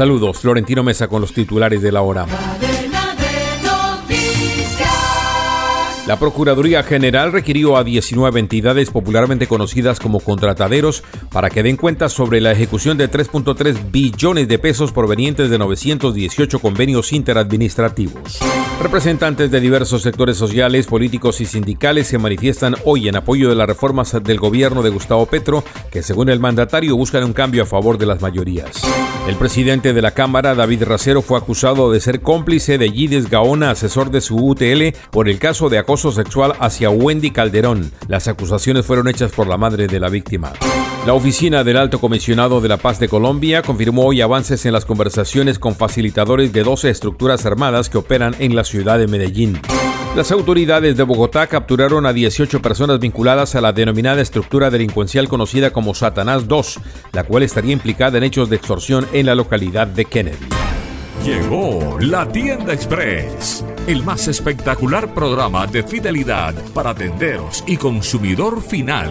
Saludos, Florentino Mesa con los titulares de la hora. La Procuraduría General requirió a 19 entidades popularmente conocidas como contrataderos para que den cuenta sobre la ejecución de 3.3 billones de pesos provenientes de 918 convenios interadministrativos. Representantes de diversos sectores sociales, políticos y sindicales se manifiestan hoy en apoyo de las reformas del gobierno de Gustavo Petro, que según el mandatario buscan un cambio a favor de las mayorías. El presidente de la Cámara, David Racero, fue acusado de ser cómplice de Gides Gaona, asesor de su UTL, por el caso de acoso sexual hacia Wendy Calderón. Las acusaciones fueron hechas por la madre de la víctima. La oficina del Alto Comisionado de la Paz de Colombia confirmó hoy avances en las conversaciones con facilitadores de 12 estructuras armadas que operan en la ciudad de Medellín. Las autoridades de Bogotá capturaron a 18 personas vinculadas a la denominada estructura delincuencial conocida como Satanás 2, la cual estaría implicada en hechos de extorsión en la localidad de Kennedy. Llegó la tienda express, el más espectacular programa de fidelidad para tenderos y consumidor final.